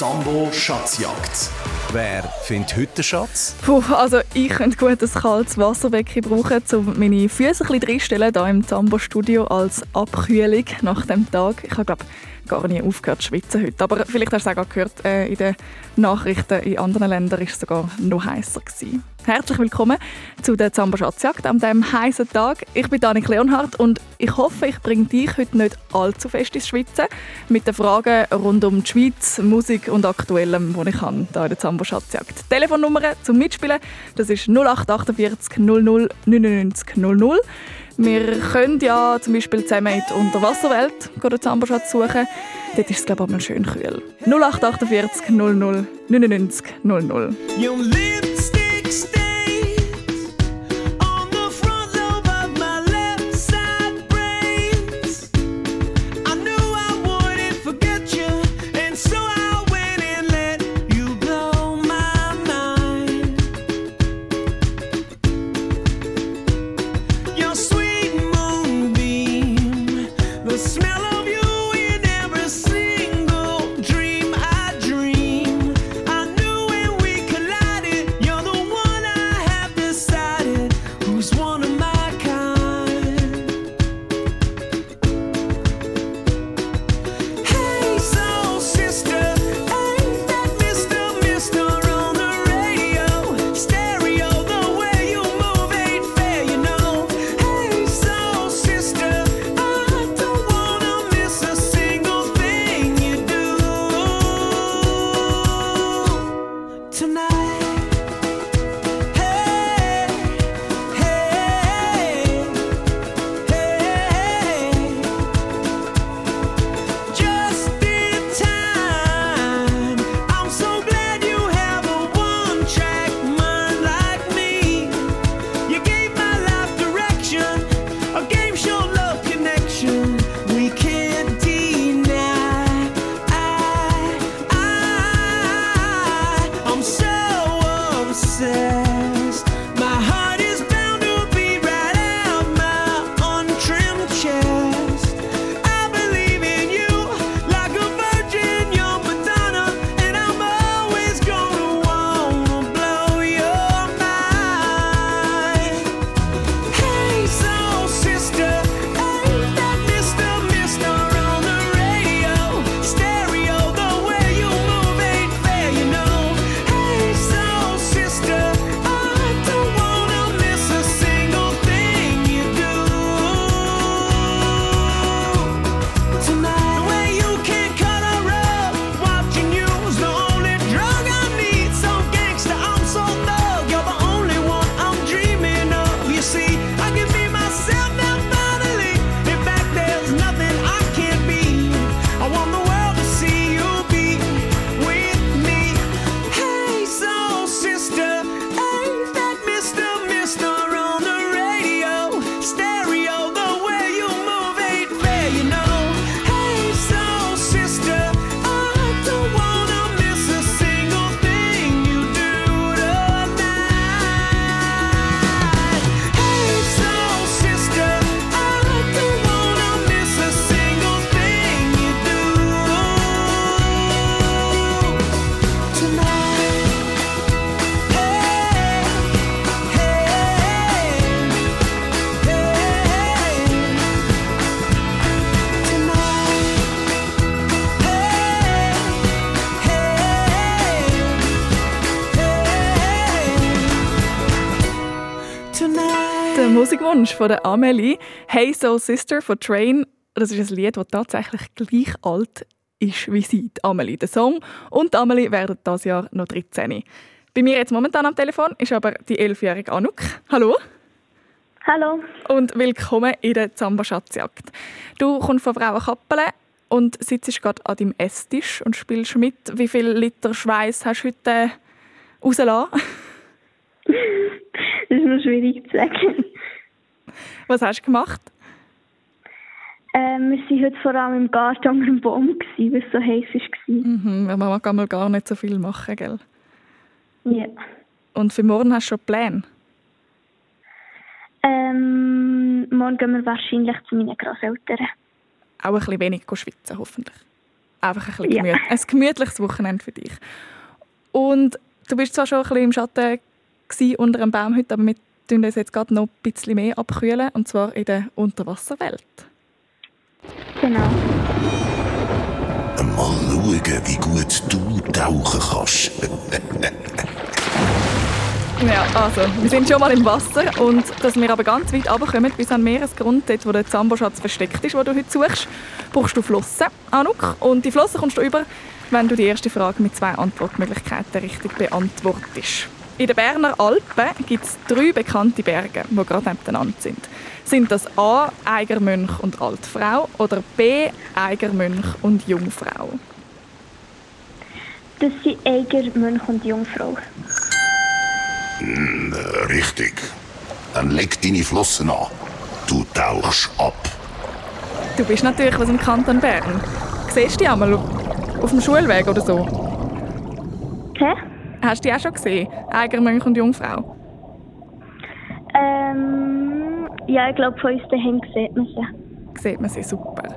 Sambo Schatzjagd. Wer findet heute den Schatz? Puh, also ich könnte gut ein kaltes Wasserbecken brauchen, um meine Füße ein bisschen reinstellen, hier im Zambo-Studio als Abkühlung nach dem Tag. Ich habe, glaube gar nicht aufgehört zu schwitzen heute. Aber vielleicht hast du es auch gehört, äh, in den Nachrichten in anderen Ländern war es sogar noch heißer. Herzlich willkommen zu der Zamba Schatzjagd an diesem heißen Tag. Ich bin Danik Leonhardt und ich hoffe, ich bringe dich heute nicht allzu fest ins Schwitzen mit den Fragen rund um die Schweiz, Musik und Aktuellem, die ich kann, hier in der Zamba Schatzjagd. Telefonnummer zum Mitspielen, das ist 0848 00 99 00. Wir können ja zum Beispiel zusammen in die Unterwasserwelt den Zamberschatz suchen. Dort ist es, glaube ich, mal schön kühl. 0848 00 99 00. Musikwunsch von der Amelie. Hey Soul Sister von Train. Das ist ein Lied, das tatsächlich gleich alt ist wie sie, die Amelie. Der Song und Amelie werden dieses Jahr noch 13. Bei mir jetzt momentan am Telefon ist aber die elfjährige Anuk. Hallo. Hallo. Und willkommen in der Zamba Schatzjagd. Du kommst von Frauenkappelen und sitzt gerade an deinem Esstisch und spielst mit. Wie viel Liter Schweiß hast du heute rausgelassen? das ist noch schwierig zu sagen. Was hast du gemacht? Ähm, wir waren heute vor allem im Garten unter dem Baum, weil es so heiß war. Mhm, man kann gar nicht so viel machen, gell? Ja. Und für morgen hast du schon Pläne? Ähm, morgen gehen wir wahrscheinlich zu meinen Großeltern. Auch ein bisschen wenig schwitzen, hoffentlich. Einfach ein, bisschen gemüt ein gemütliches Wochenende für dich. Und du bist zwar schon ein bisschen im Schatten unter einem Baum heute, aber wir tun uns jetzt gerade noch ein bisschen mehr abkühlen, und zwar in der Unterwasserwelt. Genau. Mal schauen, wie gut du tauchen kannst. ja, also, wir sind schon mal im Wasser und dass wir aber ganz weit runterkommen, bis an den Meeresgrund, dort wo der Zamboschatz versteckt ist, wo du heute suchst, brauchst du Flossen, Anuk. Und die Flossen kommst du über, wenn du die erste Frage mit zwei Antwortmöglichkeiten richtig beantwortest. In den Berner Alpen gibt es drei bekannte Berge, die gerade nebeneinander sind. Sind das A. Eigermönch und Altfrau oder B. Eigermönch und Jungfrau? Das sind Eigermönch und Jungfrau. Mm, richtig. Dann leg deine Flossen an. Du tauchst ab. Du bist natürlich aus dem Kanton Bern. Siehst du die einmal auf dem Schulweg oder so? Hä? Hast du die auch schon gesehen? Eigermönch und Jungfrau? Ähm, ja, ich glaube, von uns daheim sieht man sie. Sieht man sie, super.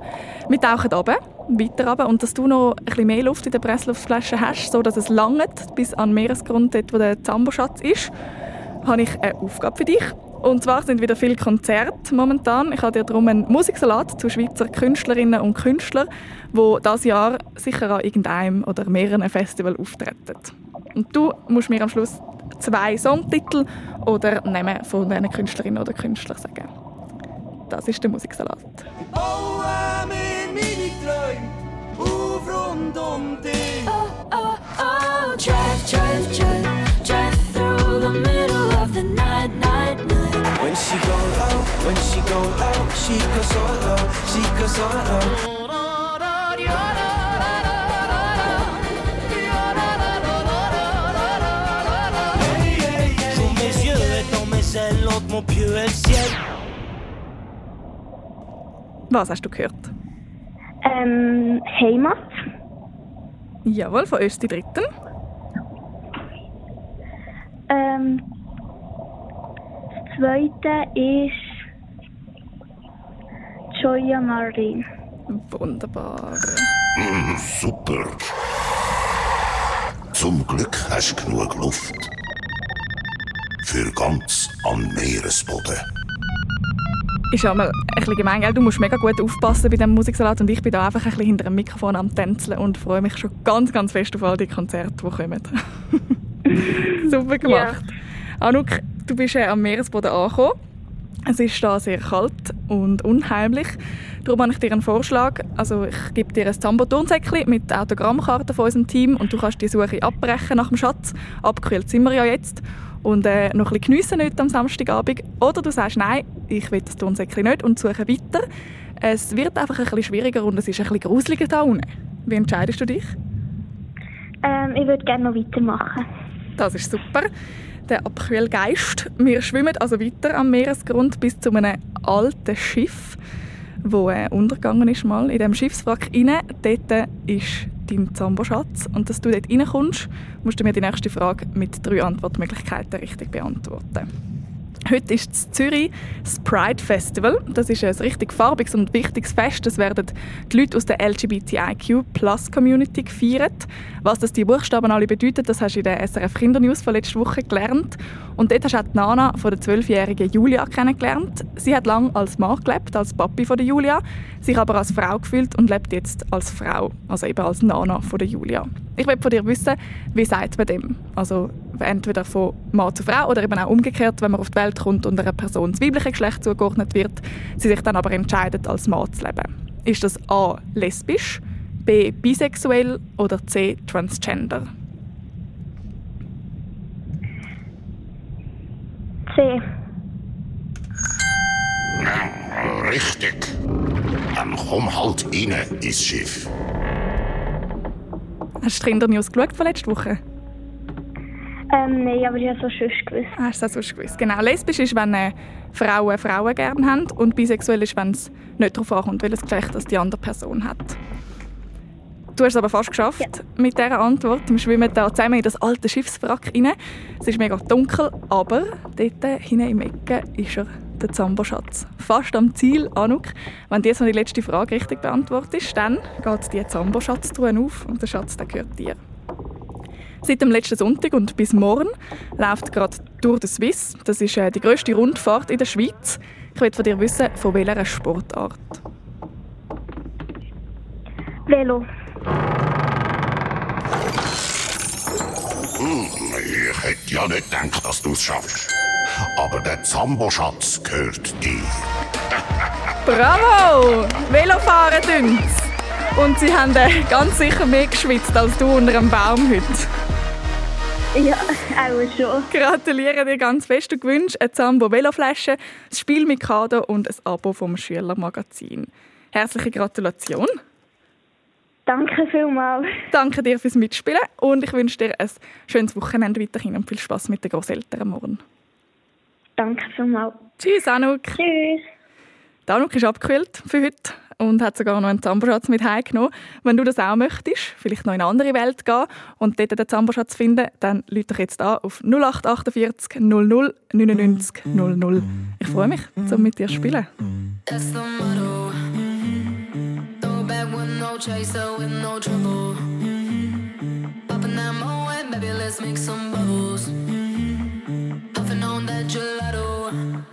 Wir tauchen runter, weiter runter und dass du noch ein bisschen mehr Luft in der Pressluftflasche hast, so dass es langt bis an den Meeresgrund, dort wo der Zamboschatz ist, habe ich eine Aufgabe für dich. Und zwar sind wieder viele Konzerte momentan. Ich habe dir darum einen Musiksalat zu Schweizer Künstlerinnen und Künstlern, die dieses Jahr sicher an irgendeinem oder mehreren Festivals auftreten. Und du musst mir am Schluss zwei Songtitel oder Namen von diesen Künstlerinnen oder Künstlern sagen. Das ist der Musiksalat. Bauen wir meine Träume auf rund um dich. Oh, oh, oh, drive, drive, drive, drive through the middle of the night, night, night. When she go low, when she go low, she goes so low, she goes so Was hast du gehört? Ähm, Heimat. Jawohl, von uns die Dritten. Ähm, das zweite ist Joya Marin. Wunderbar. Mm, super. Zum Glück hast du genug Luft. Für ganz am Meeresboden. Ist ja mal ein bisschen gemein, gell? Du musst mega gut aufpassen bei diesem Musiksalat und ich bin da einfach ein bisschen hinter dem Mikrofon am Tänzeln und freue mich schon ganz, ganz fest auf all die Konzerte, die kommen. Super gemacht. Ja. Anuk, du bist ja am Meeresboden angekommen. Es ist da sehr kalt und unheimlich. Darum habe ich dir einen Vorschlag. Also ich gebe dir ein Zambo-Turnsäckchen mit Autogrammkarten von unserem Team und du kannst die Suche abbrechen nach dem Schatz. Abgekühlt sind wir ja jetzt. Und äh, noch ein bisschen geniessen heute am Samstagabend. Oder du sagst, nein, ich will das Turnsäckchen nicht und suche weiter. Es wird einfach ein bisschen schwieriger und es ist ein bisschen gruseliger da unten. Wie entscheidest du dich? Ähm, ich würde gerne noch weitermachen. Das ist super. Der Abkühlgeist. Wir schwimmen also weiter am Meeresgrund bis zu einem alten Schiff, wo äh, untergegangen ist mal. In dem Schiffswrack rein, dort ist dein Zamboschatz. Und dass du dort reinkommst, musst du mir die nächste Frage mit drei Antwortmöglichkeiten richtig beantworten. Heute ist in Zürich das Pride Festival. Das ist ein richtig farbiges und wichtiges Fest. Das werden die Leute aus der LGBTIQ Plus Community gefeiert. Was das die Buchstaben alle bedeuten, das hast du in der SRF Kindernews von letzter Woche gelernt. Und dort hast du auch die Nana von der zwölfjährigen Julia kennengelernt. Sie hat lange als Mann gelebt, als Papi von der Julia, sich aber als Frau gefühlt und lebt jetzt als Frau, also eben als Nana von der Julia. Ich will von dir wissen, wie sagt man dem? Also entweder von Mann zu Frau oder eben auch umgekehrt, wenn man auf die Welt kommt und einer Person das weibliche Geschlecht zugeordnet wird, sie sich dann aber entscheidet, als Mann zu leben. Ist das A. lesbisch, B. bisexuell oder C. transgender? C. Richtig. Dann komm halt rein ins Schiff. Hast du Kinder News geschaut von letzter Woche? Ähm, nein, aber ich habe es so sonst gewusst. Hast du das sonst gewusst? Genau, lesbisch ist, wenn äh, Frauen Frauen gerne haben und bisexuell ist, wenn es nicht darauf ankommt, welches Geschlecht das die andere Person hat. Du hast es aber fast geschafft ja. mit dieser Antwort. Wir schwimmen da zusammen in das alte Schiffswrack rein. Es ist mega dunkel, aber dort hinten im Ecke ist er, der Zamboschatz. Fast am Ziel, Anuk. Wenn du jetzt noch die letzte Frage richtig beantwortest, dann geht die Zamboschatztruhe auf und der Schatz der gehört dir. Seit dem letzten Sonntag und bis morgen läuft gerade Tour de Suisse. Das ist äh, die grösste Rundfahrt in der Schweiz. Ich will von dir wissen, von welcher Sportart. Velo. Ich hätte ja nicht gedacht, dass du es schaffst. Aber der Zamboschatz gehört dir. Bravo! Velofahren tun's! Und sie haben äh, ganz sicher mehr geschwitzt als du unter einem Baum heute. Ja, auch schon. Gratuliere dir ganz fest. Du gewünscht eine Zambo Veloflasche, ein Spiel mit Kader und ein Abo vom Schülermagazin. Herzliche Gratulation. Danke vielmals. Danke dir fürs Mitspielen und ich wünsche dir ein schönes Wochenende weiterhin und viel Spaß mit den Großeltern morgen. Danke vielmals. Tschüss, Anuk. Tschüss. Die Anuk ist abgekühlt für heute und hat sogar noch einen Zamboschatz mit heimgenommen. Wenn du das auch möchtest, vielleicht noch in eine andere Welt gehen und dort den Zamboschatz finden, dann lüt doch jetzt an auf 0848 00 99 00. Ich freue mich, um mit dir zu spielen. That's the motto. Baby, let's make some bubbles. Puffing on that gelato.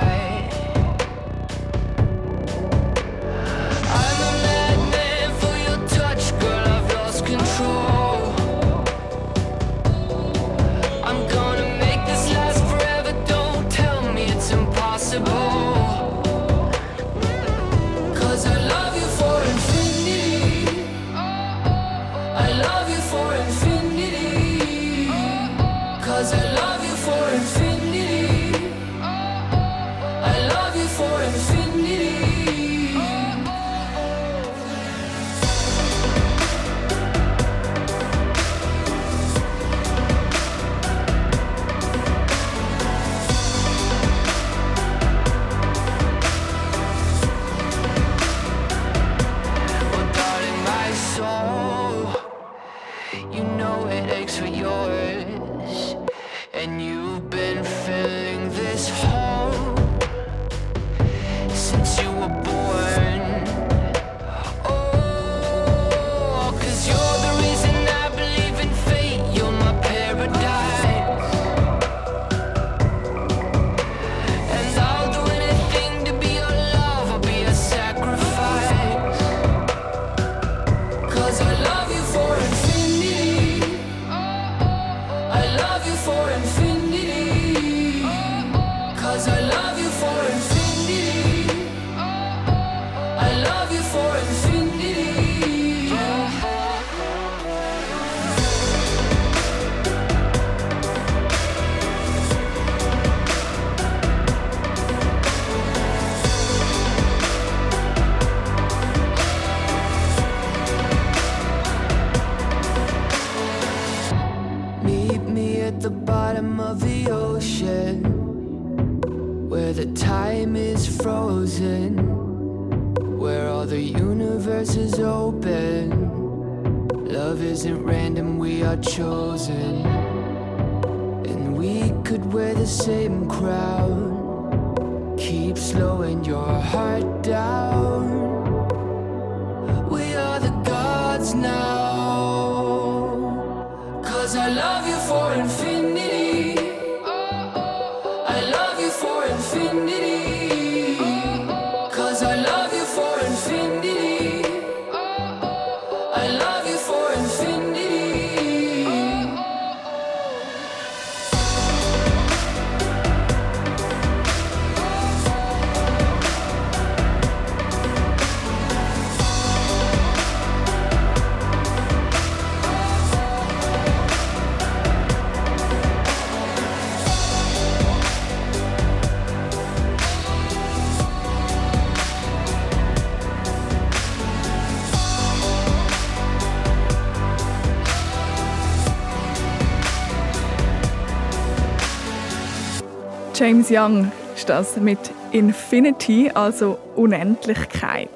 Young ist das mit Infinity, also Unendlichkeit.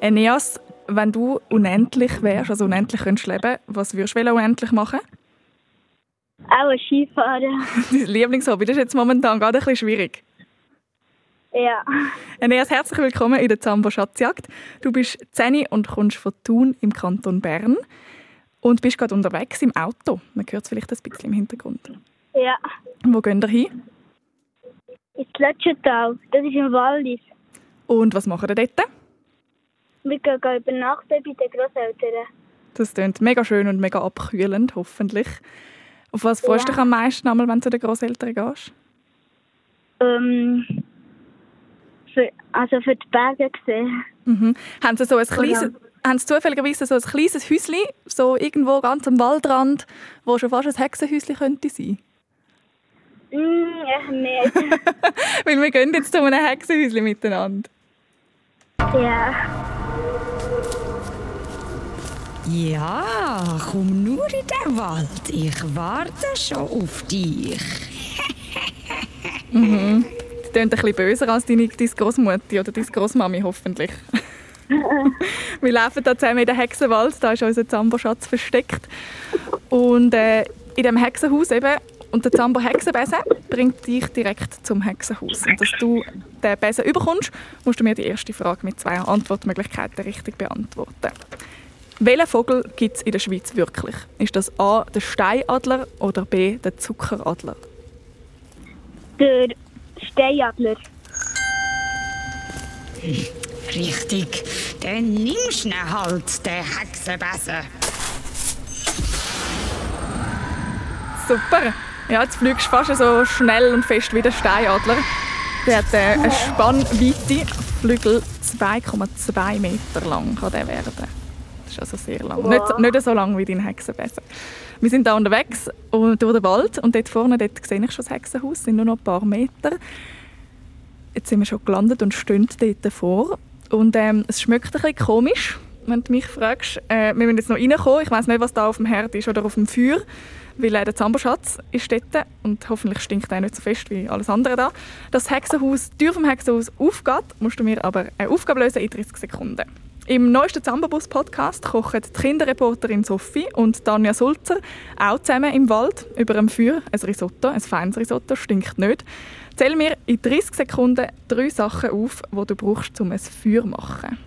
Eneas, wenn du unendlich wärst, also unendlich könntest leben, was würdest du unendlich machen? Auch ein Skifahren. Dein Lieblingshobby, das ist jetzt momentan gerade ein bisschen schwierig. Ja. Eneas, herzlich willkommen in der Zambo Schatzjagd. Du bist 10 und kommst von Thun im Kanton Bern und bist gerade unterwegs im Auto. Man hört es vielleicht ein bisschen im Hintergrund. Ja. Wo gehen ihr hin? Ins Lötschental. Das ist im Wallis. Und was machen ihr dort? Wir gehen übernachten bei den Großeltern. Das klingt mega schön und mega abkühlend, hoffentlich. Auf was freust du Ja. dich am meisten, einmal, wenn du zu den Großeltern gehst? Ähm, für, also für die Berge gesehen. Mhm. Haben sie so ein kleines, haben sie zufälligerweise so ein kleines Häuschen, so irgendwo ganz am Waldrand, wo schon fast ein Hexenhäuschen könnte sein? Hm, echt nicht. Weil wir gehen jetzt zu einem Hexenhäuschen miteinander. ja. Ja, komm nur in den Wald. Ich warte schon auf dich. Das klingt ein bisschen böser als deine, deine Großmutter oder deine Großmami hoffentlich. wir laufen da zusammen in den Hexenwald, da ist unser Zambo-Schatz versteckt. Und äh, in dem Hexenhaus eben, und der Zambo Hexenbesen bringt dich direkt zum Hexenhaus. Und dass du den Besen überkommst, musst du mir die erste Frage mit zwei Antwortmöglichkeiten richtig beantworten. Welchen Vogel gibt es in der Schweiz wirklich? Ist das A, der Steinadler oder B, der Zuckeradler? Der Steinadler. Richtig, dann nimmst du halt, den Hexenbesen. Super. Ja, jetzt fliegst du fast so schnell und fest wie der Steinadler. Der hat äh, eine Spannweite, Flügel 2,2 Meter lang kann der werden. Das ist also sehr lang. Nicht, nicht so lang wie dein Hexenbesen. Wir sind da unterwegs und durch den Wald und dort vorne dort sehe ich schon das Hexenhaus, es sind nur noch ein paar Meter. Jetzt sind wir schon gelandet und stehen dort davor. Und ähm, es schmeckt ein bisschen komisch, wenn du mich fragst. Äh, wir müssen jetzt noch reinkommen. Ich weiß nicht, was da auf dem Herd ist oder auf dem Feuer, weil äh, der Zamberschatz ist dort und hoffentlich stinkt er nicht so fest wie alles andere da. Das Hexenhaus, die Tür vom Hexenhaus aufgeht, musst du mir aber eine Aufgabe lösen in 30 Sekunden. Im neuesten Zambabus-Podcast kochen die Kinderreporterin Sophie und Tanja Sulzer auch zusammen im Wald über einem Feuer ein Risotto, ein feines Risotto, stinkt nicht. Zähl mir in 30 Sekunden drei Sachen auf, die du brauchst, um ein Feuer zu machen.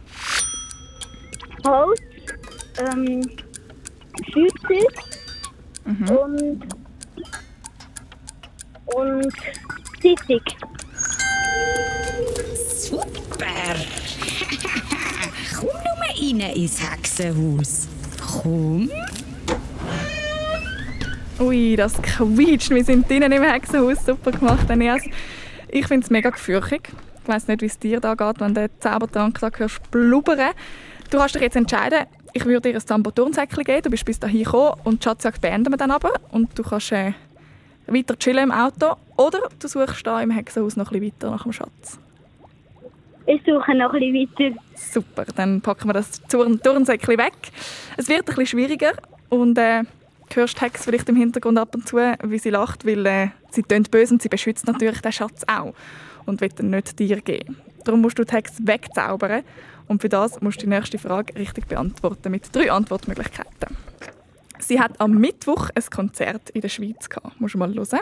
Holz. Ähm, Feuerzeug. Und. Und. Zeitung. Super. komm nur rein ins Hexenhaus. Komm. Ui, das quietscht. Wir sind drinnen im Hexenhaus. Super gemacht, Anias. Ich finde es mega gefürchtig. Ich weiß nicht, wie es dir da geht, wenn du den Zaubertrank da hörst blubbern. Du kannst dich jetzt entscheiden, ich würde dir ein Zambo-Turnsäckchen geben. Du bist bis dahin gekommen und die Schatzjagd beenden wir dann aber. Und du kannst äh, weiter chillen im Auto. Oder du suchst da im Hexenhaus noch ein bisschen weiter nach dem Schatz. Ich suche noch ein bisschen weiter. Super, dann packen wir das Turn- Turnsäckchen weg. Es wird ein bisschen schwieriger und äh, du hörst die Hex vielleicht im Hintergrund ab und zu, wie sie lacht, weil äh, sie tönt böse und sie beschützt natürlich den Schatz auch. und will ihn nicht dir geben. Darum musst du den Text wegzaubern und für das musst du die nächste Frage richtig beantworten mit drei Antwortmöglichkeiten. Sie hat am Mittwoch ein Konzert in der Schweiz gehabt. Musst du mal hören.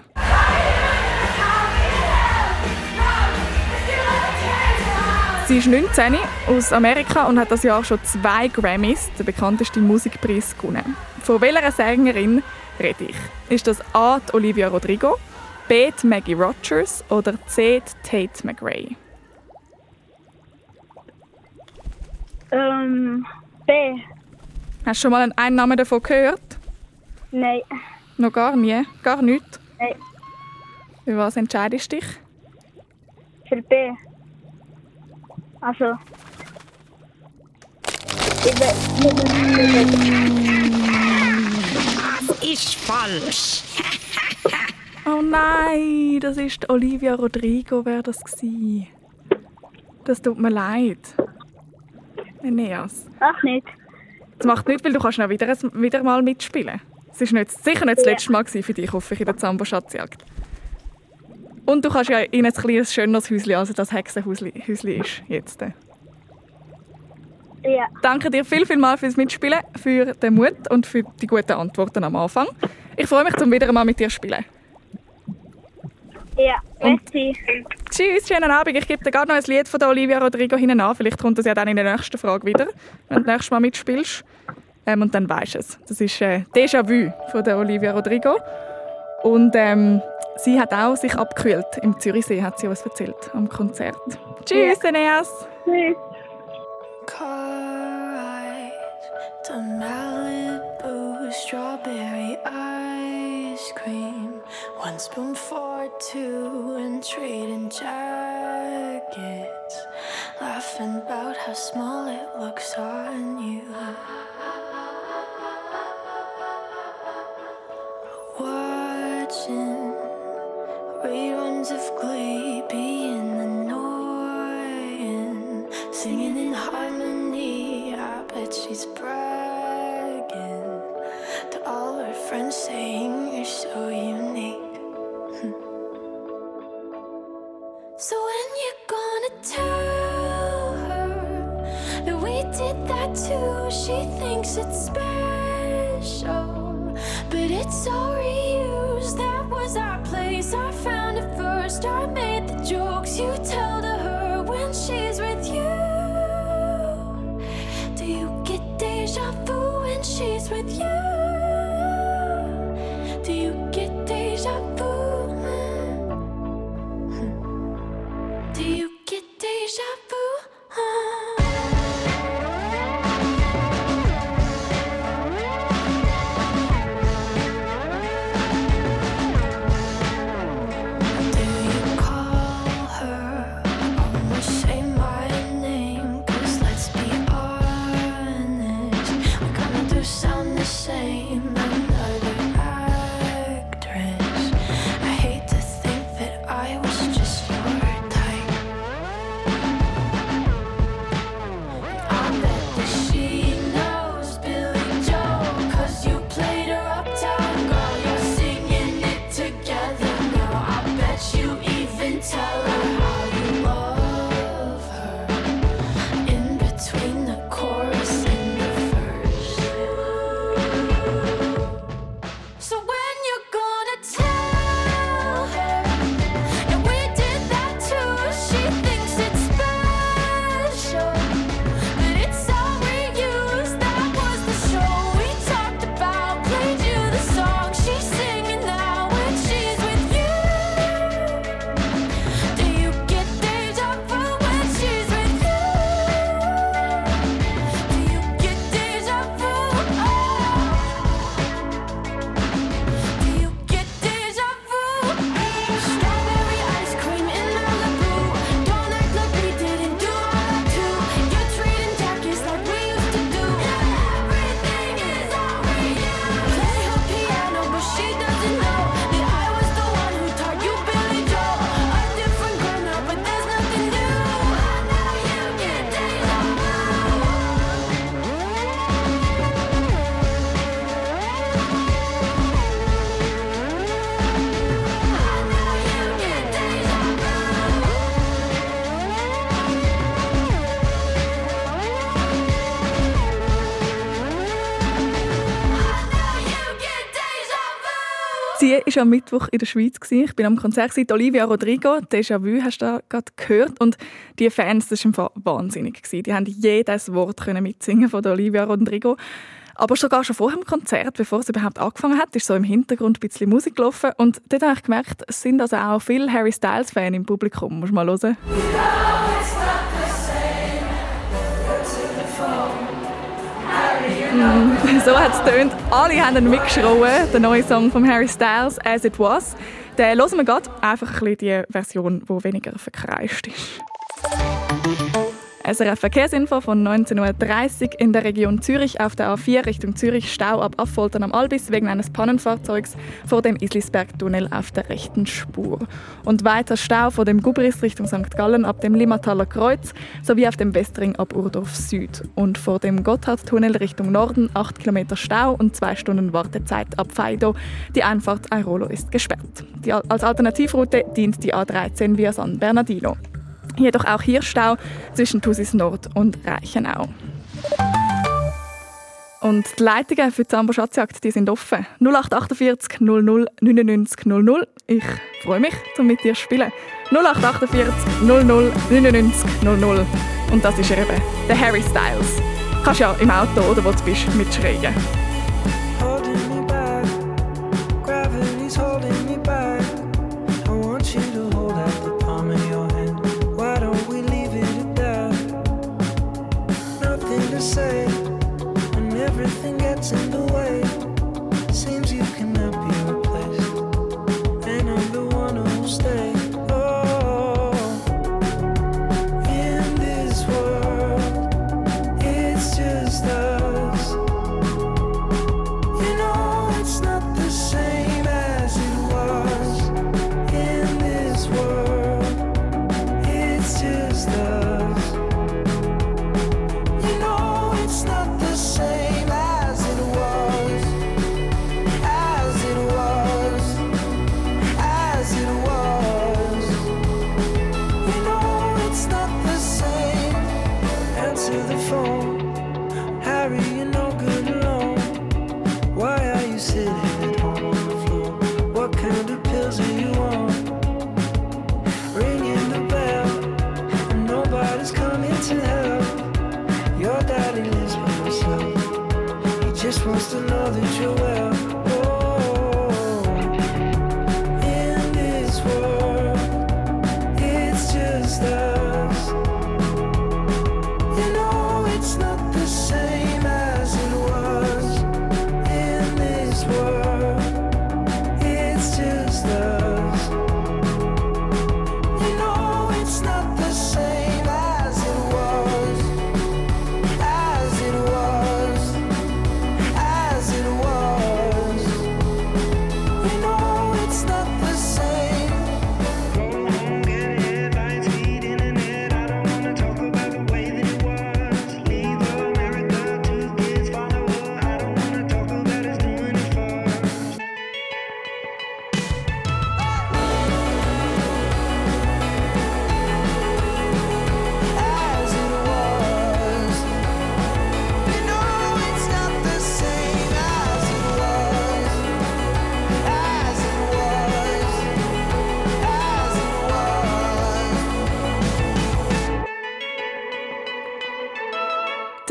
Sie ist 19 aus Amerika und hat das Jahr schon zwei Grammys, der bekannteste Musikpreis, gewonnen. Von welcher Sängerin rede ich? Ist das A. Olivia Rodrigo, B. Maggie Rogers oder C. Tate McRae? Ähm, B. Hast du schon mal einen Namen davon gehört? Nein. Noch gar nie? Gar nichts? Nein. Für was entscheidest du dich? Für B. Also. Das ist falsch. Oh nein, das ist Olivia Rodrigo, wäre das gsi. Das tut mir leid. Eneas. Ach nicht. Das macht nichts, weil du kannst noch wieder, wieder mal mitspielen. Es war nicht, sicher nicht das Ja. letzte Mal für dich, hoffe ich, in der Zambo-Schatzjagd. Und du kannst ja in ein kleines, schöneres Häuschen, also das Hexenhäuschen Häuschen ist jetzt. Ja. Danke dir viel, viel mal fürs Mitspielen, für den Mut und für die guten Antworten am Anfang. Ich freue mich, zum wieder mal mit dir zu spielen. Ja. Und- Merci. Tschüss, schönen Abend. Ich gebe dir gerade noch ein Lied von der Olivia Rodrigo hinten an. Vielleicht kommt das ja dann in der nächsten Frage wieder, wenn du das nächste Mal mitspielst. Ähm, und dann weisst du es. Das ist äh, Déjà Vu von der Olivia Rodrigo. Und ähm, sie hat auch sich abgekühlt. Im Zürichsee hat sie uns erzählt am Konzert. Tschüss, Eneas. Tschüss. Car ride to Malibu, strawberry ice cream. One spoon for two and trading jackets. Laughing about how small it looks on you. War am Mittwoch in der Schweiz. Ich bin am Konzert gewesen. Olivia Rodrigo, Déjà Vu, hast du gerade gehört. Und die Fans, das war wahnsinnig. Die haben jedes Wort mitsingen von Olivia Rodrigo. Aber sogar schon vor dem Konzert, bevor es überhaupt angefangen hat, ist so im Hintergrund ein bisschen Musik gelaufen. Und dort habe ich gemerkt, es sind also auch viele Harry Styles-Fans im Publikum. Muss mal hören. So hat es tönt. Alle haben ihn mitgeschrien, der neue Song von Harry Styles, «As It Was». Den hören wir gerade. Einfach ein bisschen die Version, die weniger verkreist ist. SRF Verkehrsinfo von 19.30 Uhr in der Region Zürich auf der A4 Richtung Zürich Stau ab Affoltern am Albis wegen eines Pannenfahrzeugs vor dem Islisberg-Tunnel auf der rechten Spur. Und weiter Stau vor dem Gubris Richtung St. Gallen ab dem Limmataler Kreuz sowie auf dem Westring ab Urdorf Süd. Und vor dem Gotthardtunnel Richtung Norden 8 Kilometer Stau und 2 Stunden Wartezeit ab Feido. Die Einfahrt Airolo ist gesperrt. Die, als Alternativroute dient die A13 via San Bernardino. Jedoch auch hier Stau zwischen Thusis Nord und Reichenau. Und die Leitungen für die Sambo Schatzjagd die sind offen. 0848 00 99 00. Ich freue mich, um mit dir zu spielen. 0848 00 99 00. Und das ist eben, der Harry Styles. Kannst ja im Auto oder wo du bist mitschreien.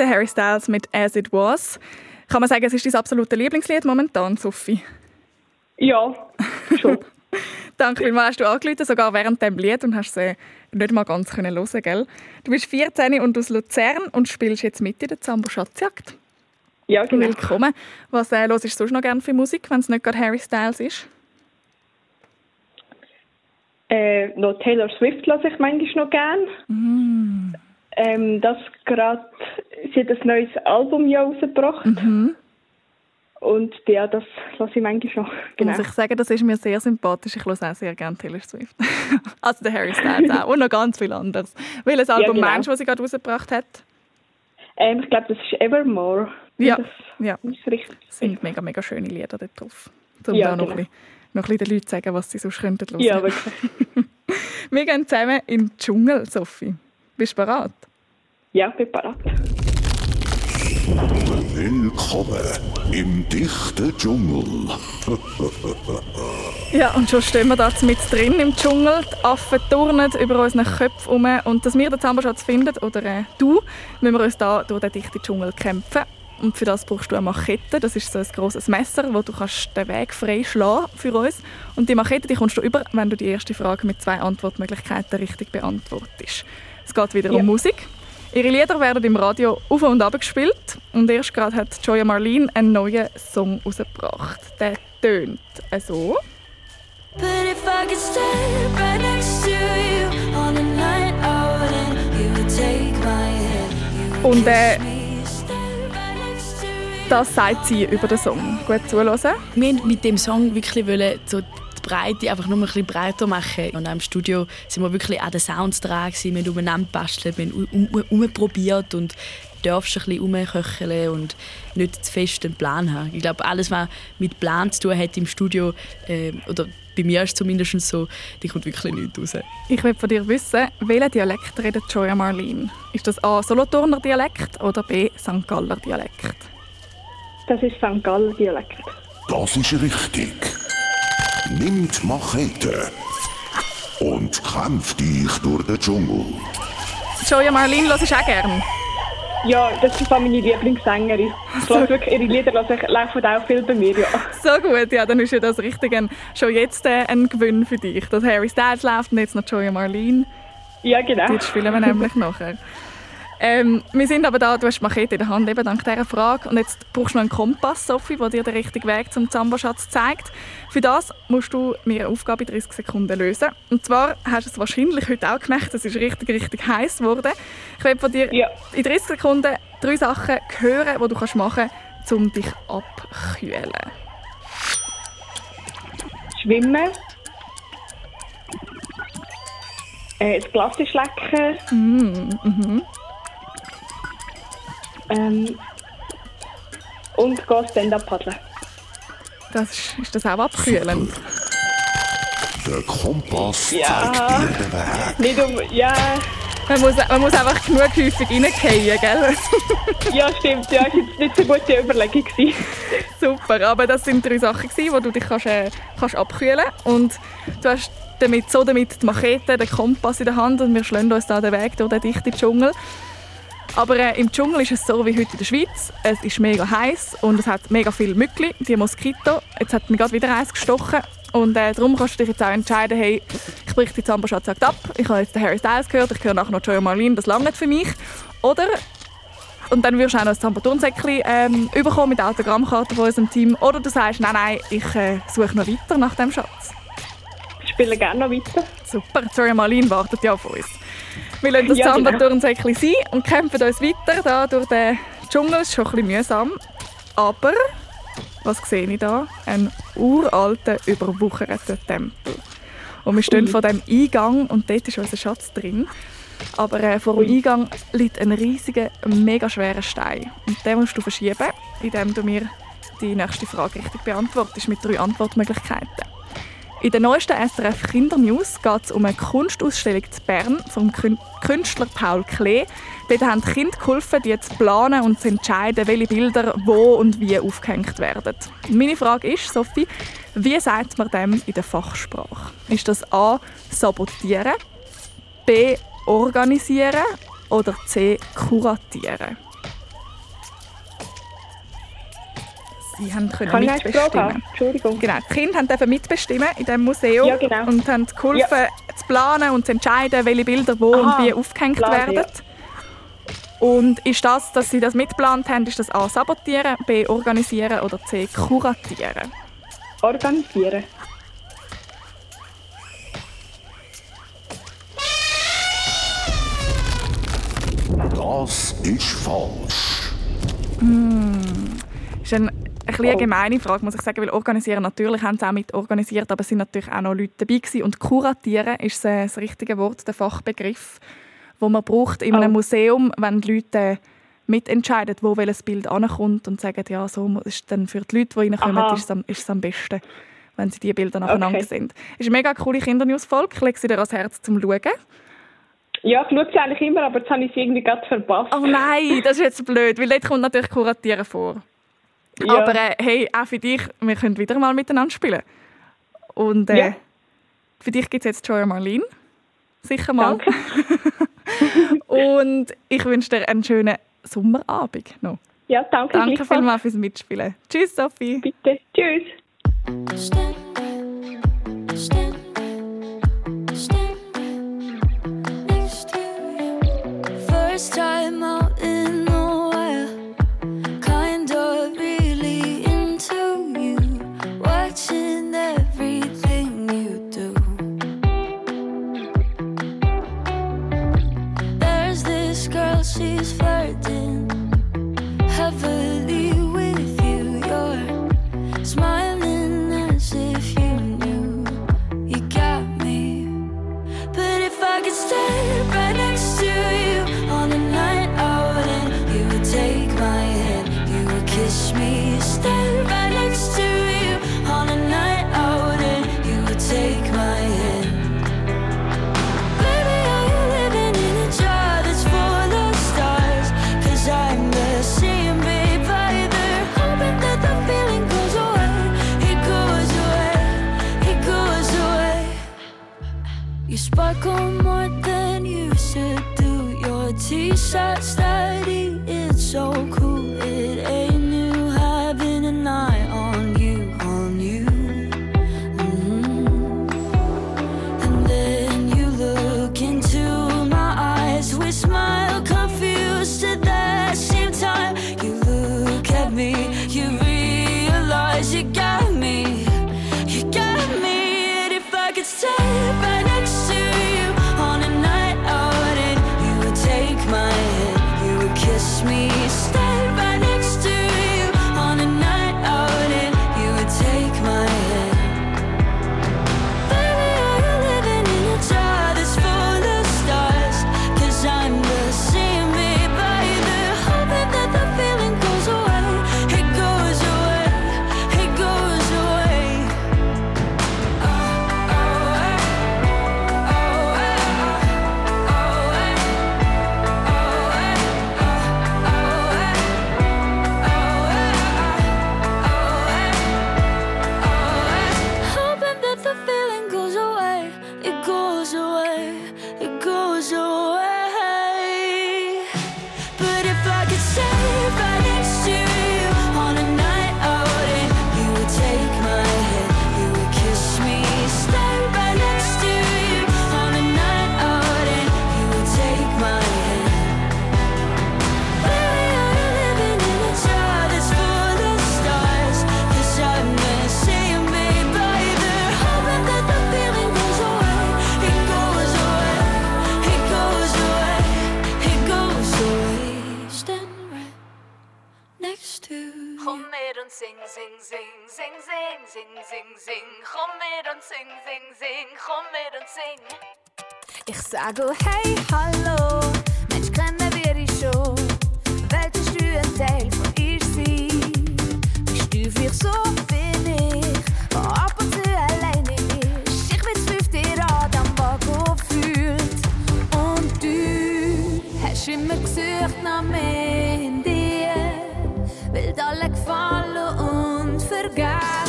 Harry Styles mit «As It Was». Kann man sagen, es ist dein absolute Lieblingslied momentan, Sophie? Ja, schon. Danke vielmals, hast du angerufen, sogar während dem Lied und hast sie nicht mal ganz können hören, gell? Du bist 14 und aus Luzern und spielst jetzt mit in der Zambo Schatzjagd. ja, genau. Willkommen. Was äh, hörst du sonst noch gerne für Musik, wenn es nicht gerade Harry Styles ist? Äh, noch Taylor Swift lasse ich manchmal noch gern. Mm. Ähm, das gerade, sie hat ein neues Album ja rausgebracht. Mhm. Und ja, das lasse ich manchmal noch. Genau. Muss ich sagen, das ist mir sehr sympathisch. Ich höre auch sehr gerne Taylor Swift. also der Harry Styles auch. Und noch ganz viel anderes. Welches Album genau. meinst du, was sie gerade rausgebracht hat? Ähm, ich glaube, das ist Evermore. Ja, Das ja. ist richtig. Es sind mega, mega schöne Lieder dort drauf. Um Ja, da noch, genau. ein bisschen, noch ein bisschen den Leuten zu sagen, was sie sonst könnten hören. Ja, wirklich. Wir gehen zusammen in den Dschungel, Sophie. Bist du bereit? Ja, bin parat. Willkommen im dichten Dschungel. Ja, und schon stehen wir da mit drin im Dschungel. Die Affen turnen über unseren Köpfen um. Und dass wir den Zamboschatz finden, oder äh, du, müssen wir uns da durch den dichten Dschungel kämpfen. Und für das brauchst du eine Machete. Das ist so ein grosses Messer, wo du kannst den Weg frei schlagen für uns. Und die Machete die kommst du über, wenn du die erste Frage mit zwei Antwortmöglichkeiten richtig beantwortest. Es geht wieder Ja. um Musik. Ihre Lieder werden im Radio auf und ab gespielt. Und erst gerade hat Joya Marlene einen neuen Song herausgebracht. Der tönt so. But if I could stay right next to you on a night out and you would take my hand, you would Und äh, das sagt sie über den Song. Gut zuhören. Wir wollten mit dem Song wirklich wollen, so Breite einfach nur ein bisschen breiter machen. Und auch im Studio sind wir wirklich an den Sounds dran. Wir haben umeinander gebastelt, wir haben um, um, umprobiert und darfst ein bisschen umköcheln und nicht zu fest einen Plan haben. Ich glaube, alles, was mit Plan zu tun hat im Studio, äh, oder bei mir ist es zumindest so, da kommt wirklich nichts raus. Ich will von dir wissen, welchen Dialekt redet Joya Marlene? Ist das A. Solothurner Dialekt oder B. St. Galler Dialekt? Das ist St. Galler Dialekt. Das ist richtig. Nimmt Machete und kämpft dich durch den Dschungel. Joya Marlene hörst du auch gern. Ja, das ist meine Lieblingssängerin. Ich glaube wirklich, ihre Lieder lassen- laufen auch viel bei mir. Ja. So gut, ja, dann ist ja das richtig ein, schon jetzt äh, ein Gewinn für dich, dass Harry Styles läuft und jetzt noch Joya Marlene. Ja, genau. Die spielen wir nämlich nachher. Ähm, wir sind aber da, du hast Machete in der Hand, eben dank dieser Frage. Und jetzt brauchst du noch einen Kompass, Sophie, der dir den richtigen Weg zum Zamboschatz zeigt. Für das musst du mir eine Aufgabe in 30 Sekunden lösen. Und zwar hast du es wahrscheinlich heute auch gemerkt, es ist richtig, richtig heiß geworden. Ich will von dir Ja. in 30 Sekunden drei Sachen hören, die du kannst machen kannst, um dich abzukühlen. Schwimmen. Äh, das Glas schlecken. Mhm. Ähm, und gehen Stand-up paddeln. Das ist, ist das auch abkühlend? Der Kompass Ja. zeigt dir den Weg. Nicht um, ja, Man muss, man muss einfach genug häufig reingehen, gell? ja, stimmt. Ja, das war jetzt nicht so eine gute Überlegung. gewesen. Super, aber das sind drei Sachen, gewesen, wo du dich kannst, äh, kannst abkühlen Und du hast damit, so damit die Machete, den Kompass in der Hand und wir schlagen uns da den Weg durch den dichten Dschungel. Aber äh, im Dschungel ist es so wie heute in der Schweiz. Es ist mega heiß und es hat mega viele Mückli, die Moskito. Jetzt hat mir gerade wieder eins gestochen. Und äh, darum kannst du dich jetzt auch entscheiden, hey, ich brich die Zamboschatz ab, ich habe jetzt den Harry Styles gehört, ich höre nachher noch Joya Marlene, das lange nicht für mich. Oder und dann wirst du auch noch ein Zamboturn-Säckchen ähm, bekommen mit Autogrammkarten von unserem Team. Oder du sagst, nein, nein, ich äh, suche noch weiter nach dem Schatz. Ich spiele gerne noch weiter. Super, Joya Marlene wartet ja auf uns. Wir lassen das Ja, genau. Zamboturn-Säckchen sein und kämpfen uns weiter da durch den Dschungel. Es ist schon ein bisschen mühsam. Aber, was sehe ich da? Ein uralter, überwucherter Tempel. Und wir stehen vor dem Eingang und dort ist unser Schatz drin. Aber äh, vor dem Eingang liegt ein riesiger, mega schwerer Stein. Und den musst du verschieben, indem du mir die nächste Frage richtig beantwortest mit drei Antwortmöglichkeiten. In der neuesten SRF Kindernews geht es um eine Kunstausstellung zu Bern vom Kün- Künstler Paul Klee. Dort haben die Kinder geholfen, die zu planen und zu entscheiden, welche Bilder wo und wie aufgehängt werden. Meine Frage ist, Sophie, wie sagt man dem in der Fachsprache? Ist das A. Sabotieren, B. Organisieren oder C. Kuratieren? Sie haben können Kann mitbestimmen. haben? Entschuldigung. Genau, die Kinder durften mitbestimmen in diesem Museum Ja, genau. und haben geholfen, zu planen und zu entscheiden, welche Bilder wo Aha, und wie aufgehängt planen, werden. Und ist das, dass sie das mitgeplant haben, ist das A. Sabotieren, B. Organisieren oder C. Kuratieren? Organisieren. Das ist falsch. Das ist ein bisschen eine oh. gemeine Frage, muss ich sagen, weil organisieren, natürlich haben sie auch mit organisiert, aber es sind natürlich auch noch Leute dabei gewesen. Und kuratieren ist das richtige Wort, der Fachbegriff, wo man braucht in einem oh. Museum, wenn die Leute mitentscheiden, wo welches Bild ankommt und sagen, ja, so ist dann für die Leute, die reinkommen, ist es, am, ist es am besten, wenn sie diese Bilder nacheinander okay. Es Ist eine mega coole Kindernews-Folge, lege sie dir ans Herz zum Schauen. Ja, ich schaue sie eigentlich immer, aber jetzt habe ich sie irgendwie gerade verpasst. Oh nein, das ist jetzt blöd, weil dort kommt natürlich Kuratieren vor. Ja. Aber äh, hey, auch für dich, wir können wieder mal miteinander spielen. Und äh, ja. für dich gibt es jetzt Joya Marlene. Sicher mal. Danke. Und ich wünsche dir einen schönen Sommerabend noch. Ja, danke. Danke vielmals fürs Mitspielen. Tschüss, Sophie. Bitte. Tschüss. sing, sing, sing, komm mit und sing, sing, sing, komm mit und sing. Ich sage oh, hey, hallo, Mensch, kennen wir dich schon. Welt ist du ein Teil von ihr sein. Bist du für so bin ich, war ab und zu alleine ist. Ich bin zwölf dir an, am Wagen gefühlt. Und du hast immer gesucht nach mir in dir, will alle gefallen und vergessen.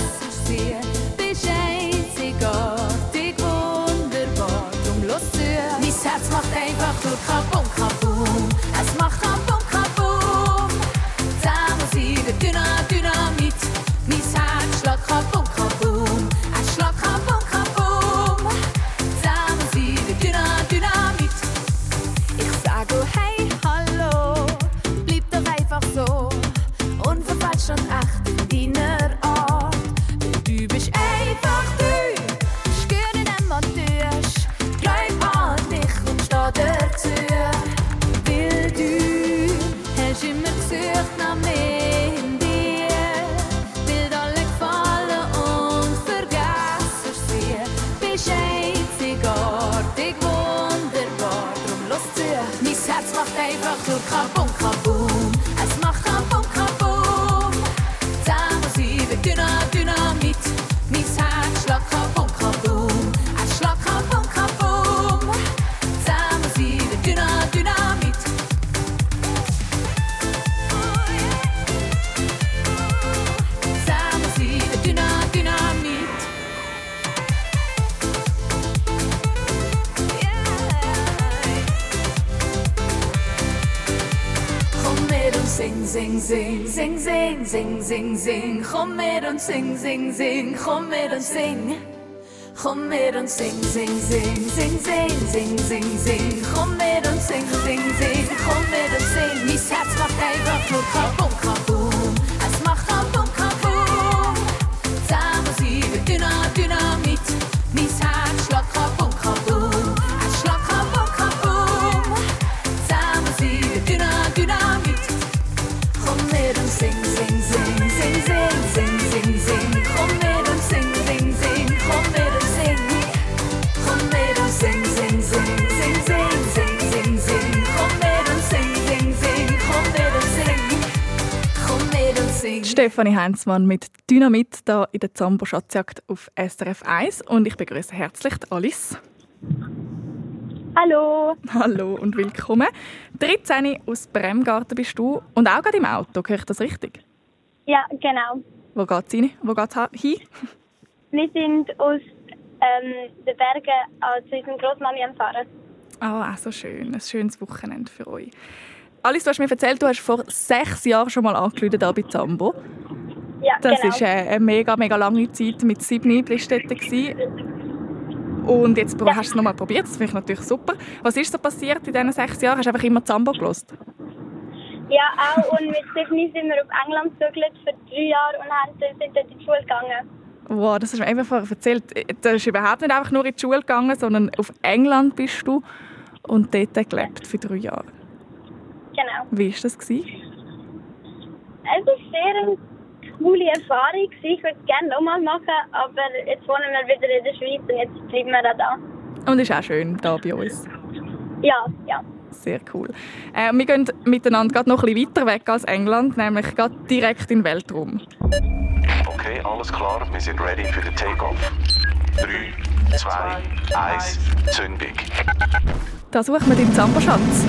einfach so krampf und krampf. Sing, sing, sing, sing. Komm mit und sing, sing, sing, komm mit und sing. Komm mit und sing, sing, sing, sing, sing, sing, sing, sing. Komm mit und sing, sing, sing, komm mit und sing. Mein Herz macht einfach nur Stefanie Heinzmann mit Dynamit da in der Zambo Schatzjagd auf SRF 1 und ich begrüße herzlich Alice. Hallo. Hallo und willkommen. 13 aus Bremgarten bist du und auch gerade im Auto, höre ich das richtig? Ja, genau. Wo geht's hin? Wo geht's hin? Wir sind aus ähm, den Bergen zu unserem Großmami am Fahren. Ah, auch so schön. Ein schönes Wochenende für euch. Alice, du hast mir erzählt, du hast vor sechs Jahren schon mal angerufen hier bei Zambo. Ja, Das genau. ist äh, eine mega, mega lange Zeit. Mit sieben bist du dort. Und jetzt pro- hast du es nochmal probiert. Das finde ich natürlich super. Was ist so passiert in diesen sechs Jahren? Hast du einfach immer Zambo gelost? Ja, auch. Und mit Tiffany sind wir auf England gezögert für drei Jahre und haben, sind dort in die Schule gegangen. Wow, das hast du mir einfach vorher erzählt. Du bist überhaupt nicht einfach nur in die Schule gegangen, sondern auf England bist du und dort gelebt für drei Jahre. Genau. Wie war das? Gewesen? Es war sehr eine coole Erfahrung. Ich würde es gerne nochmal machen, aber jetzt wohnen wir wieder in der Schweiz und jetzt bleiben wir auch da. Und es ist auch schön hier bei uns. Ja, ja. Sehr cool. Äh, wir gehen miteinander gerade noch ein bisschen weiter weg als England, nämlich gerade direkt in den Weltraum. Okay, alles klar, wir sind ready für den Takeoff. 3, 2, 1, Zündung. Da suchen wir den Zamboschatz.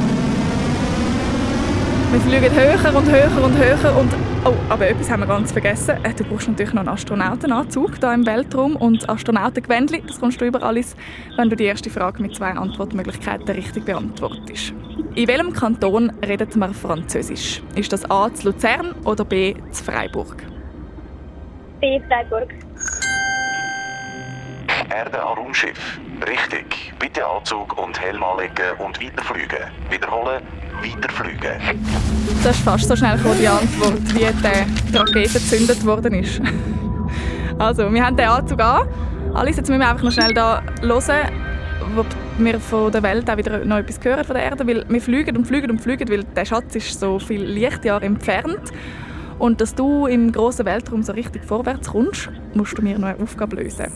Wir fliegen höher und höher und höher und oh, aber etwas haben wir ganz vergessen. Äh, Du brauchst natürlich noch einen Astronautenanzug hier im Weltraum und Astronautengewändli. Das kommst du über alles, wenn du die erste Frage mit zwei Antwortmöglichkeiten richtig beantwortest. In welchem Kanton redet man Französisch? Ist das A zu Luzern oder B zu Freiburg? B. Freiburg. Erde an Raumschiff. Richtig. Bitte Anzug und Helm anlegen und weiterfliegen. Wiederholen, weiterfliegen. Das ist fast so schnell die Antwort, wie die Rakete gezündet worden ist. Also, wir haben den Anzug an. Alice, jetzt müssen wir einfach noch schnell da hören, ob wir von der Welt auch wieder noch etwas hören von der Erde, weil wir fliegen und fliegen und fliegen, weil der Schatz ist so viel Lichtjahre entfernt. Und dass du im grossen Weltraum so richtig vorwärts kommst, musst du mir noch eine Aufgabe lösen.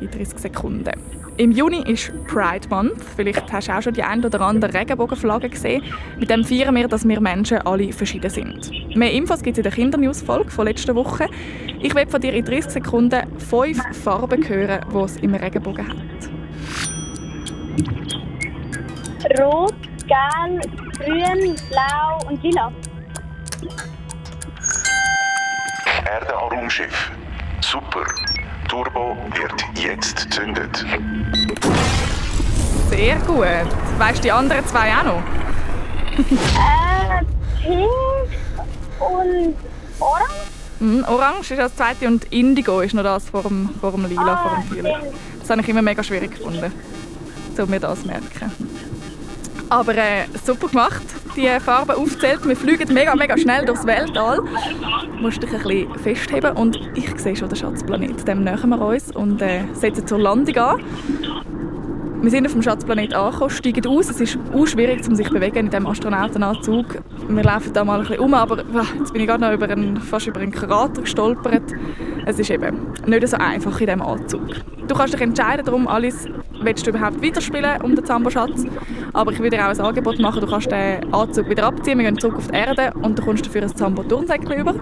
In 30 Sekunden. Im Juni ist Pride Month. Vielleicht hast du auch schon die ein oder andere Regenbogenflagge gesehen. Mit dem feiern wir, dass wir Menschen alle verschieden sind. Mehr Infos gibt es in der Kindernews-Folge von letzter Woche. Ich will von dir in 30 Sekunden fünf Farben hören, die es im Regenbogen hat. Rot, Gelb, Grün, Blau und Lila. Erde Raumschiff. Super. Turbo wird jetzt gezündet. Sehr gut. Weißt du die anderen zwei auch noch? Äh, Pink und Orange. Mhm, Orange ist das zweite und Indigo ist noch das vor dem, vor dem Lila, Ah, vor dem Violet. stimmt. Das habe ich immer mega schwierig gefunden, um mir das zu merken. Aber äh, super gemacht, die Farben aufzählt. Wir fliegen mega, mega schnell durchs Weltall. Du musst dich ein bisschen festheben und ich sehe schon den Schatzplanet. Dem nähern wir uns und äh, setzen zur Landung an. Wir sind auf dem Schatzplanet angekommen, steigen aus. Es ist auch schwierig, um sich bewegen in diesem Astronautenanzug. Wir laufen da mal ein bisschen um, aber ah, jetzt bin ich gerade noch über einen, fast über einen Krater gestolpert. Es ist eben nicht so einfach in diesem Anzug. Du kannst dich entscheiden darum, Alice, willst du überhaupt weiterspielen um den Zambo-Schatz? Aber ich würde dir auch ein Angebot machen, du kannst den Anzug wieder abziehen, wir gehen zurück auf die Erde und du kommst dafür ein Zambo-Turnsäckchen über.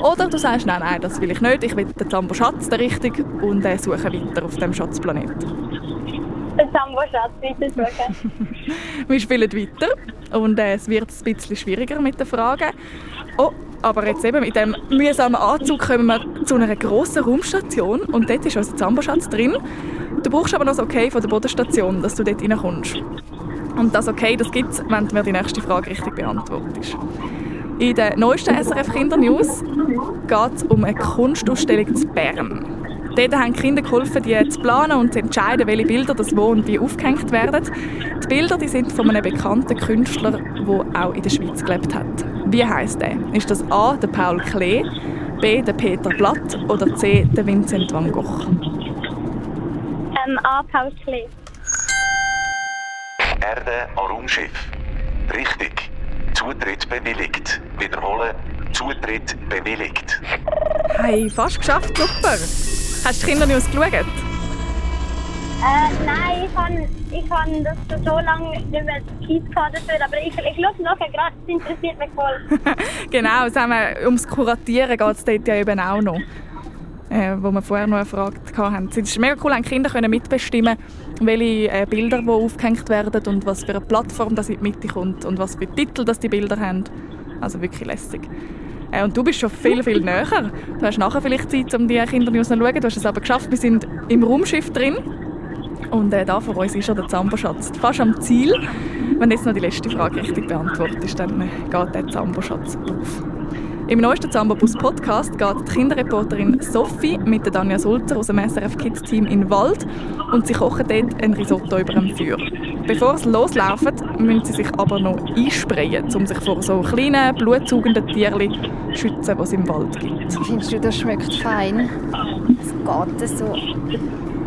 Oder du sagst, nein, nein, das will ich nicht, ich will den Zambo-Schatz, den richtig, und äh, suche weiter auf dem Schatzplanet. Sambo-Schatz weitersuchen. Wir spielen weiter und äh, es wird ein bisschen schwieriger mit den Fragen. Oh, aber jetzt eben mit dem mühsamen Anzug kommen wir zu einer grossen Raumstation und dort ist unser Zamboschatz drin. Du brauchst aber noch das Okay von der Bodenstation, dass du dort reinkommst. Und das Okay, das gibt es, wenn du mir die nächste Frage richtig beantwortest. In den neuesten SRF Kindernews geht es um eine Kunstausstellung zu Bern. Dort haben die Kinder geholfen, die zu planen und zu entscheiden, welche Bilder das wo und wie aufgehängt werden. Die Bilder die sind von einem bekannten Künstler, der auch in der Schweiz gelebt hat. Wie heißt er? Ist das A. der Paul Klee, B. der Peter Blatt oder C. der Vincent van Gogh? Ähm, A. Paul Klee. Erde an Raumschiff. Richtig. Zutritt bewilligt. Wiederholen. Zutritt bewilligt. Hey, fast geschafft, super. Hast du die Kindernews geschaut? Äh, nein, ich habe ich das schon so lange nicht mehr Zeit gehabt dafür, aber ich, ich schaue es nachher gerade, das interessiert mich voll. genau, haben wir, ums Kuratieren geht es dort ja eben auch noch. Äh, wo wir vorher noch gefragt haben. Es ist mega cool, haben die Kinder können mitbestimmen welche äh, Bilder wo aufgehängt werden und was für eine Plattform das in die Mitte kommt und was für Titel das die Bilder haben. Also wirklich lässig. Äh, und du bist schon viel, viel näher. Du hast nachher vielleicht Zeit, um die Kindernews zu schauen. Du hast es aber geschafft. Wir sind im Raumschiff drin. Und äh, da vor uns ist schon der Zamboschatz. Fast am Ziel. Wenn jetzt noch die letzte Frage richtig beantwortest, dann äh, geht der Zamboschatz auf. Im neuesten Zambobus Podcast geht die Kinderreporterin Sophie mit der Danja Sulzer aus dem SRF Kids Team in den Wald und sie kochen dort ein Risotto über dem Feuer. Bevor sie loslaufen, müssen sie sich aber noch einsprayen, um sich vor so kleinen, blutsaugenden Tierchen zu schützen, die es im Wald gibt. Findest du, das schmeckt fein? Es geht so.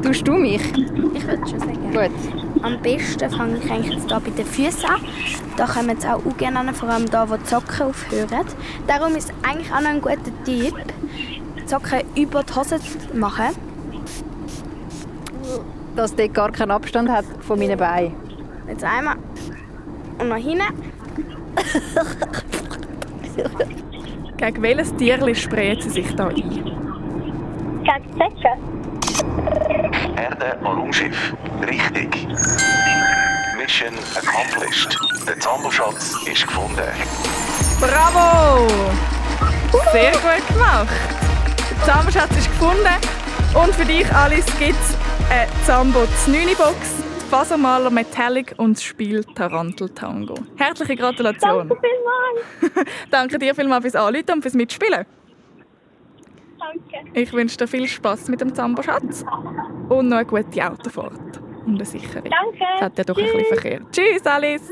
Tust du mich? Ich würde schon sagen. Gut. Am besten fange ich eigentlich jetzt hier bei den Füßen an. Da kommen jetzt auch auch gerne an, vor allem da, wo die Socken aufhören. Darum ist eigentlich auch noch ein guter Tipp, die Socken über die Hose zu machen. Dass dort gar keinen Abstand hat von meinen Beinen. Jetzt einmal und noch hinten. Gegen welches Tierchen sprayen sie sich da ein? Gegen Zecken. Erde an Raumschiff. Richtig. Mission accomplished. Der Zamboschatz ist gefunden. Bravo! Sehr gut gemacht. Der Zamboschatz ist gefunden. Und für dich, Alice, gibt es eine Zambo 9 Box, Fasermaler Metallic und das Spiel Tarantel Tango. Herzliche Gratulation. Danke vielmals. Danke dir vielmals fürs Anrufen und fürs Mitspielen. Danke. Ich wünsche dir viel Spaß mit dem Zamboschatz und noch eine gute Autofahrt und eine sichere. Danke. Es hat ja doch ein bisschen Tschüss. Verkehr. Tschüss, Alice.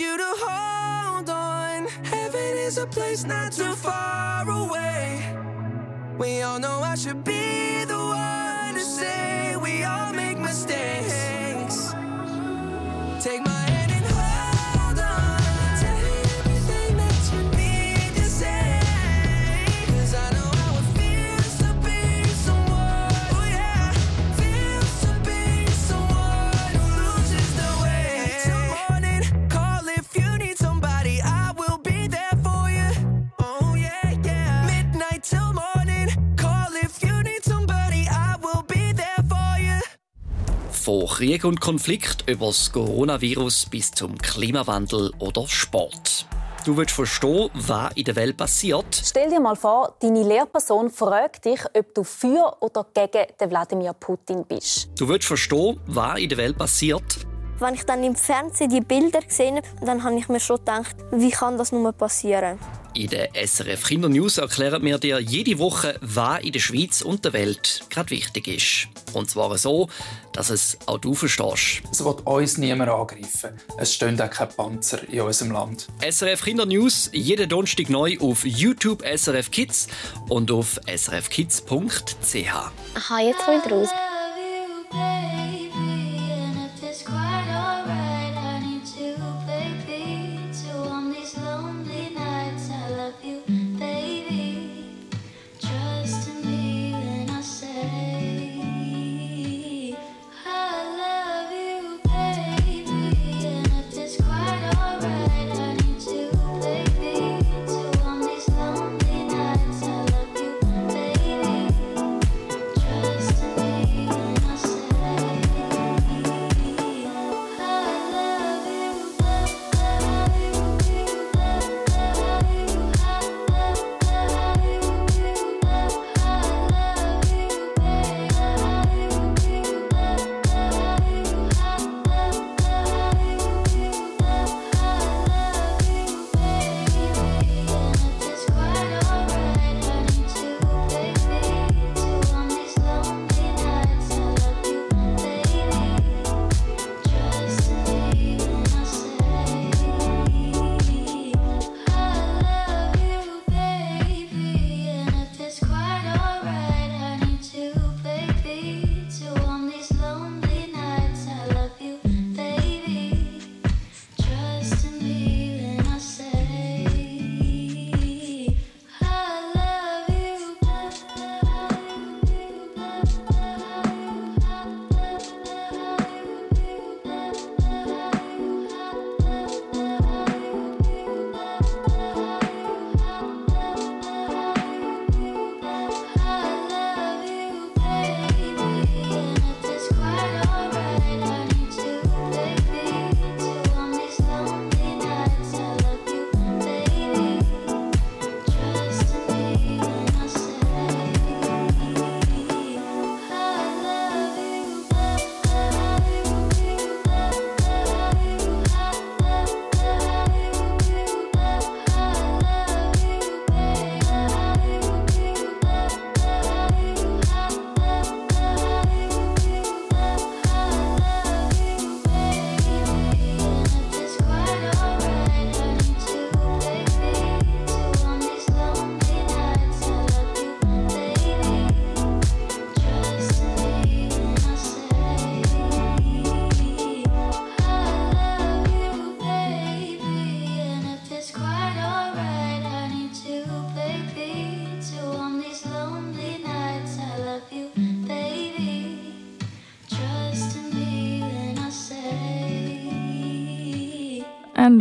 you to hold on. Heaven is a place not too far away. We all know I should be the one to say we all make mistakes. Von Krieg und Konflikt über das Coronavirus bis zum Klimawandel oder Sport. Du willst verstehen, was in der Welt passiert. Stell dir mal vor, deine Lehrperson fragt dich, ob du für oder gegen den Wladimir Putin bist. Du willst verstehen, was in der Welt passiert. Wenn ich dann im Fernsehen die Bilder gesehen habe, dann habe ich mir schon gedacht, wie kann das nur passieren? In der SRF Kindernews erklären wir dir jede Woche, was in der Schweiz und der Welt gerade wichtig ist. Und zwar so, dass es auch du verstehst. Es wird uns niemand angreifen. Es stehen auch keine Panzer in unserem Land. SRF Kindernews jeden Donnerstag neu auf YouTube SRF Kids und auf srfkids.ch. Aha, jetzt kommt raus.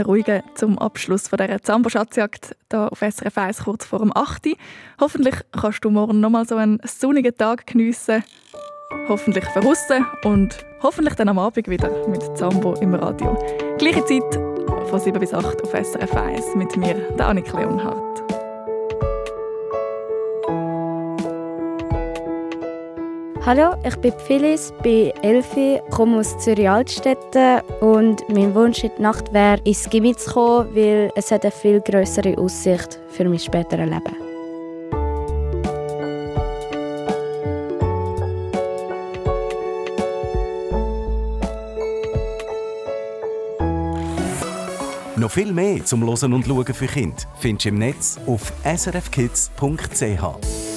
Ein ruhiger zum Abschluss von dieser Zambo-Schatzjagd hier auf SRF 1 kurz vor dem 8. Uhr. Hoffentlich kannst du morgen nochmal so einen sonnigen Tag geniessen. Hoffentlich verhussen und hoffentlich dann am Abend wieder mit Zambo im Radio. Gleiche Zeit von 7 bis 8 auf SRF 1 mit mir, der Annik Leonhardt. Hallo, ich bin Phyllis, bin Elfi, komme aus Zürich-Altstetten und mein Wunsch in der Nacht wäre, ins Gimmi zu kommen, weil es hat eine viel größere Aussicht für mein späteres Leben. Noch viel mehr zum Losen und Schauen für Kinder findest du im Netz auf srfkids.ch.